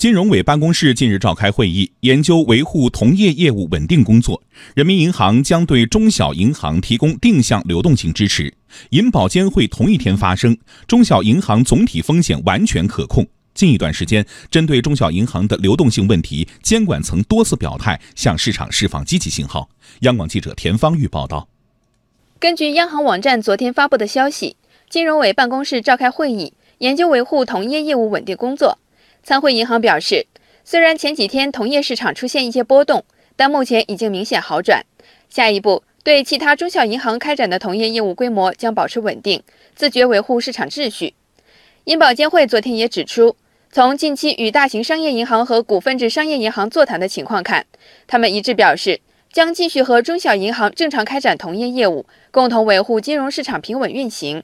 金融委办公室近日召开会议，研究维护同业业务稳定工作。人民银行将对中小银行提供定向流动性支持。银保监会同一天发声，中小银行总体风险完全可控。近一段时间，针对中小银行的流动性问题，监管层多次表态，向市场释放积极信号。央广记者田方玉报道。根据央行网站昨天发布的消息，金融委办公室召开会议，研究维护同业业务稳定工作。参会银行表示，虽然前几天同业市场出现一些波动，但目前已经明显好转。下一步，对其他中小银行开展的同业业务规模将保持稳定，自觉维护市场秩序。银保监会昨天也指出，从近期与大型商业银行和股份制商业银行座谈的情况看，他们一致表示将继续和中小银行正常开展同业业务，共同维护金融市场平稳运行。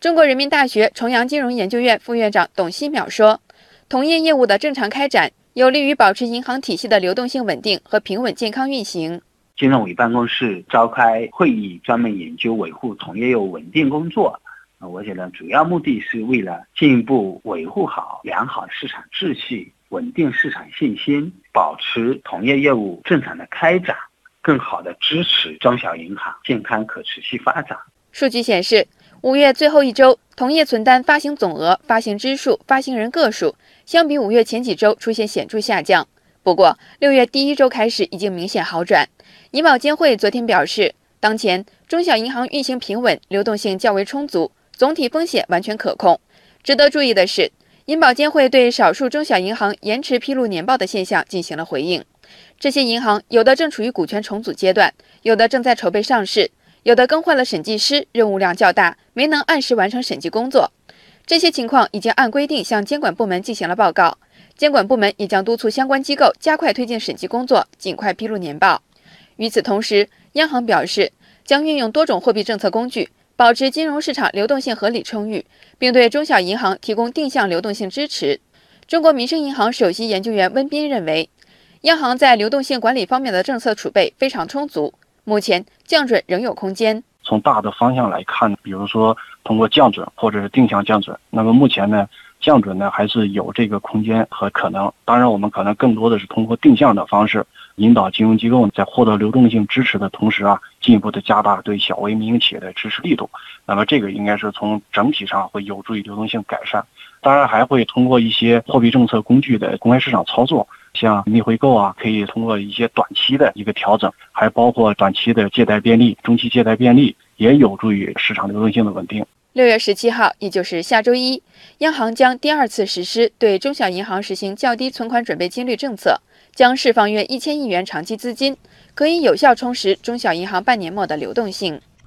中国人民大学重阳金融研究院副院长董希淼说。同业业务的正常开展，有利于保持银行体系的流动性稳定和平稳健康运行。金融委办公室召开会议，专门研究维护同业业务稳定工作。那，我觉得主要目的是为了进一步维护好良好的市场秩序，稳定市场信心，保持同业业务正常的开展，更好的支持中小银行健康可持续发展。数据显示。五月最后一周，同业存单发行总额、发行支数、发行人个数相比五月前几周出现显著下降。不过，六月第一周开始已经明显好转。银保监会昨天表示，当前中小银行运行平稳，流动性较为充足，总体风险完全可控。值得注意的是，银保监会对少数中小银行延迟披露年报的现象进行了回应。这些银行有的正处于股权重组阶段，有的正在筹备上市。有的更换了审计师，任务量较大，没能按时完成审计工作。这些情况已经按规定向监管部门进行了报告，监管部门也将督促相关机构加快推进审计工作，尽快披露年报。与此同时，央行表示将运用多种货币政策工具，保持金融市场流动性合理充裕，并对中小银行提供定向流动性支持。中国民生银行首席研究员温彬认为，央行在流动性管理方面的政策储备非常充足。目前降准仍有空间。从大的方向来看，比如说通过降准或者是定向降准，那么目前呢，降准呢还是有这个空间和可能。当然，我们可能更多的是通过定向的方式，引导金融机构在获得流动性支持的同时啊，进一步的加大对小微民营企业的支持力度。那么这个应该是从整体上会有助于流动性改善。当然，还会通过一些货币政策工具的公开市场操作。像逆回购啊，可以通过一些短期的一个调整，还包括短期的借贷便利、中期借贷便利，也有助于市场流动性的稳定。六月十七号，也就是下周一，央行将第二次实施对中小银行实行较低存款准备金率政策，将释放约一千亿元长期资金，可以有效充实中小银行半年末的流动性。